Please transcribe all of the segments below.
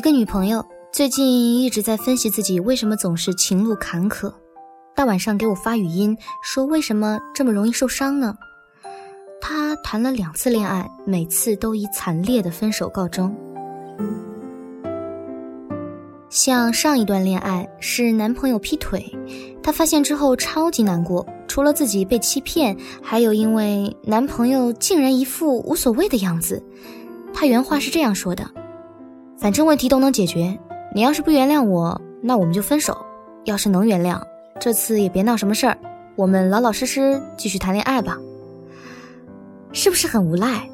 一个女朋友最近一直在分析自己为什么总是情路坎坷，大晚上给我发语音说为什么这么容易受伤呢？她谈了两次恋爱，每次都以惨烈的分手告终。像上一段恋爱是男朋友劈腿，她发现之后超级难过，除了自己被欺骗，还有因为男朋友竟然一副无所谓的样子。她原话是这样说的。反正问题都能解决，你要是不原谅我，那我们就分手；要是能原谅，这次也别闹什么事儿，我们老老实实继续谈恋爱吧。是不是很无赖？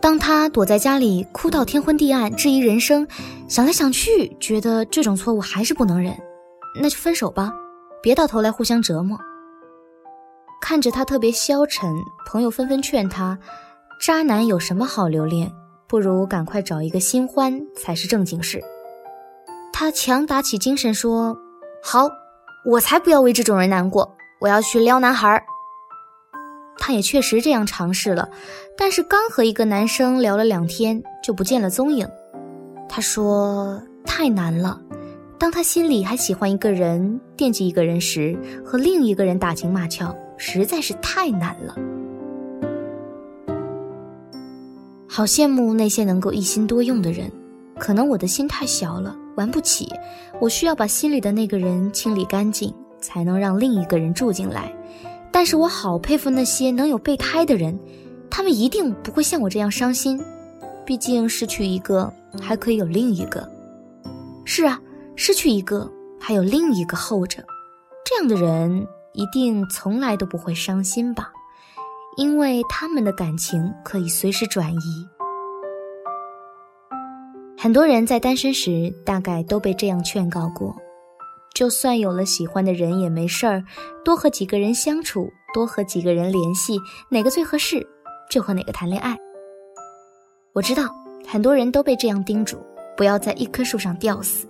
当他躲在家里哭到天昏地暗，质疑人生，想来想去，觉得这种错误还是不能忍，那就分手吧，别到头来互相折磨。看着他特别消沉，朋友纷纷劝他：渣男有什么好留恋？不如赶快找一个新欢才是正经事。他强打起精神说：“好，我才不要为这种人难过，我要去撩男孩。”他也确实这样尝试了，但是刚和一个男生聊了两天就不见了踪影。他说：“太难了，当他心里还喜欢一个人、惦记一个人时，和另一个人打情骂俏，实在是太难了。”好羡慕那些能够一心多用的人，可能我的心太小了，玩不起。我需要把心里的那个人清理干净，才能让另一个人住进来。但是我好佩服那些能有备胎的人，他们一定不会像我这样伤心。毕竟失去一个还可以有另一个。是啊，失去一个还有另一个候着，这样的人一定从来都不会伤心吧。因为他们的感情可以随时转移。很多人在单身时，大概都被这样劝告过：就算有了喜欢的人也没事儿，多和几个人相处，多和几个人联系，哪个最合适，就和哪个谈恋爱。我知道很多人都被这样叮嘱，不要在一棵树上吊死。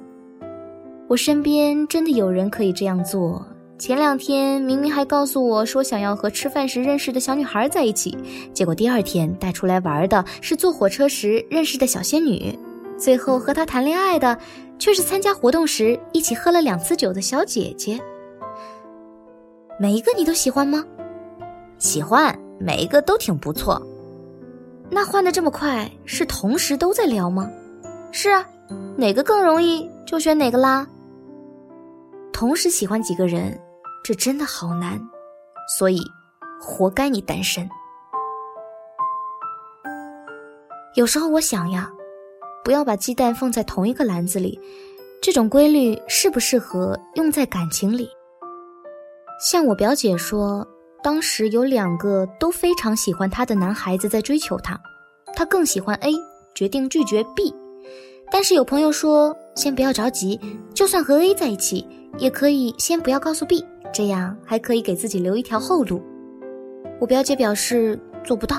我身边真的有人可以这样做。前两天明明还告诉我说想要和吃饭时认识的小女孩在一起，结果第二天带出来玩的是坐火车时认识的小仙女，最后和他谈恋爱的却是参加活动时一起喝了两次酒的小姐姐。每一个你都喜欢吗？喜欢，每一个都挺不错。那换的这么快，是同时都在聊吗？是啊，哪个更容易就选哪个啦。同时喜欢几个人。这真的好难，所以活该你单身。有时候我想呀，不要把鸡蛋放在同一个篮子里，这种规律适不适合用在感情里？像我表姐说，当时有两个都非常喜欢她的男孩子在追求她，她更喜欢 A，决定拒绝 B。但是有朋友说，先不要着急，就算和 A 在一起，也可以先不要告诉 B。这样还可以给自己留一条后路。我表姐表示做不到，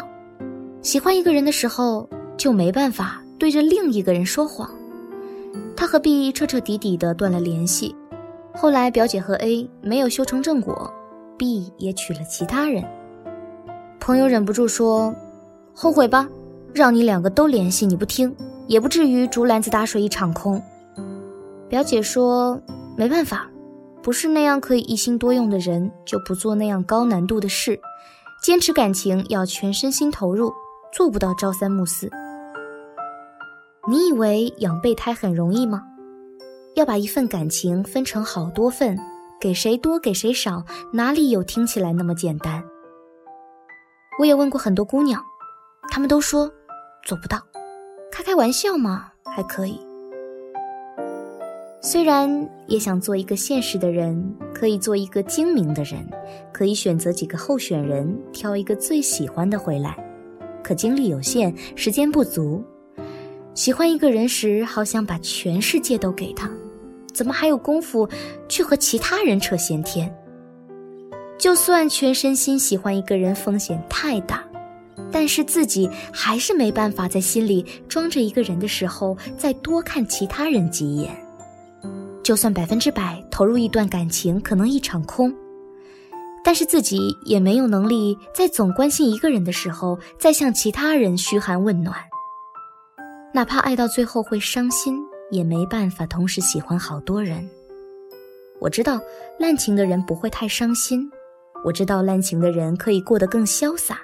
喜欢一个人的时候就没办法对着另一个人说谎。她和 B 彻彻底底的断了联系。后来表姐和 A 没有修成正果，B 也娶了其他人。朋友忍不住说：“后悔吧，让你两个都联系你不听，也不至于竹篮子打水一场空。”表姐说：“没办法。”不是那样可以一心多用的人，就不做那样高难度的事。坚持感情要全身心投入，做不到朝三暮四。你以为养备胎很容易吗？要把一份感情分成好多份，给谁多给谁少，哪里有听起来那么简单？我也问过很多姑娘，她们都说做不到。开开玩笑嘛，还可以。虽然也想做一个现实的人，可以做一个精明的人，可以选择几个候选人，挑一个最喜欢的回来，可精力有限，时间不足。喜欢一个人时，好想把全世界都给他，怎么还有功夫去和其他人扯闲天？就算全身心喜欢一个人，风险太大，但是自己还是没办法在心里装着一个人的时候，再多看其他人几眼。就算百分之百投入一段感情，可能一场空，但是自己也没有能力在总关心一个人的时候，再向其他人嘘寒问暖。哪怕爱到最后会伤心，也没办法同时喜欢好多人。我知道滥情的人不会太伤心，我知道滥情的人可以过得更潇洒，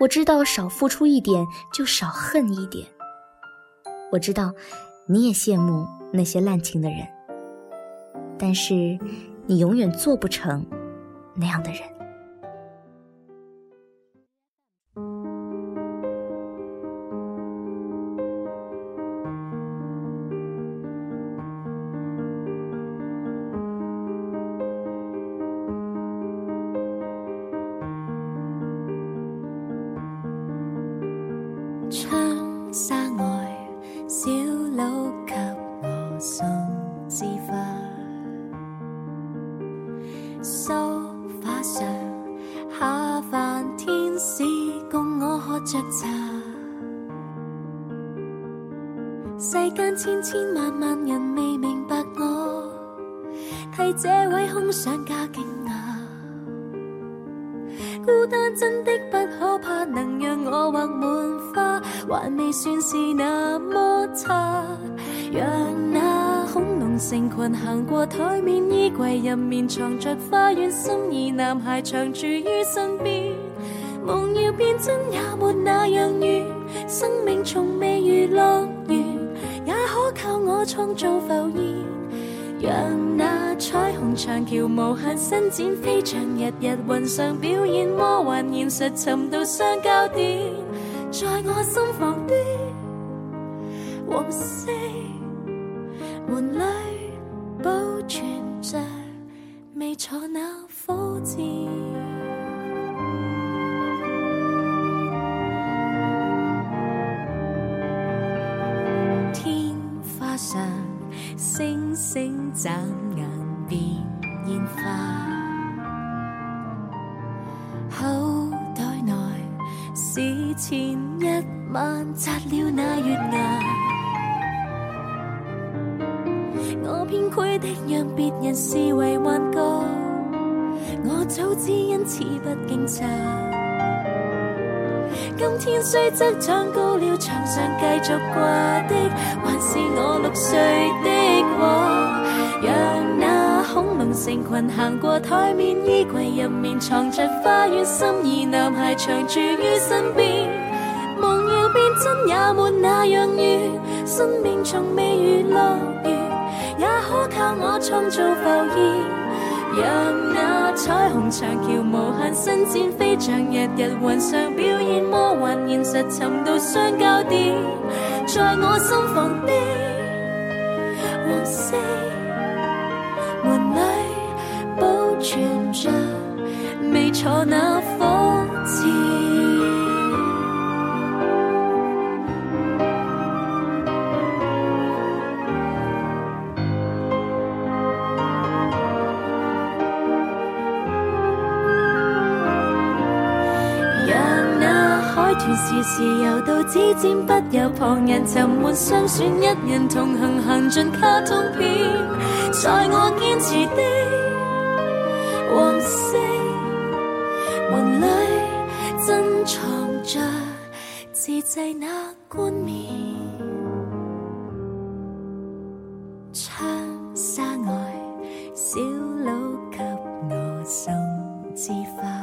我知道少付出一点就少恨一点。我知道你也羡慕那些滥情的人，但是你永远做不成那样的人。世间千千万万人未明白我，替这位空想家惊讶。孤单真的不可怕，能让我画满花，还未算是那么差。让那恐龙成群行过台面，衣柜入面藏着花园，心仪男孩常住于身边。梦要变真也没那样远，生命从未如乐园，也可靠我创造浮现。让那彩虹长桥无限伸展，飞翔日日云上表演，魔幻现实寻到相交点，在我心房端，黄色。门里保存着未坐那火箭，眨眼变烟花，口袋内是前一晚摘了那月牙。我偏亏的让别人视为幻觉，我早知因此不惊诧。今天虽则长高了，墙上继续挂的还是我六岁的画。让那恐龙成群行过台面，衣柜入面藏着花园，心仪男孩长住于身边。梦要变真也没那样远，生命从未如乐园。也可靠我创造浮现，让那彩虹长桥无限伸展，飞翔日日云上表演，魔幻现实寻到相交点，在我心房的黄色门里保存着未坐那火箭。团时时游到指尖，不由旁人沉闷，相选一人同行，行尽卡通片，在我坚持的黄色门里，珍藏着自制那冠冕，窗纱外小鹿给我送枝花。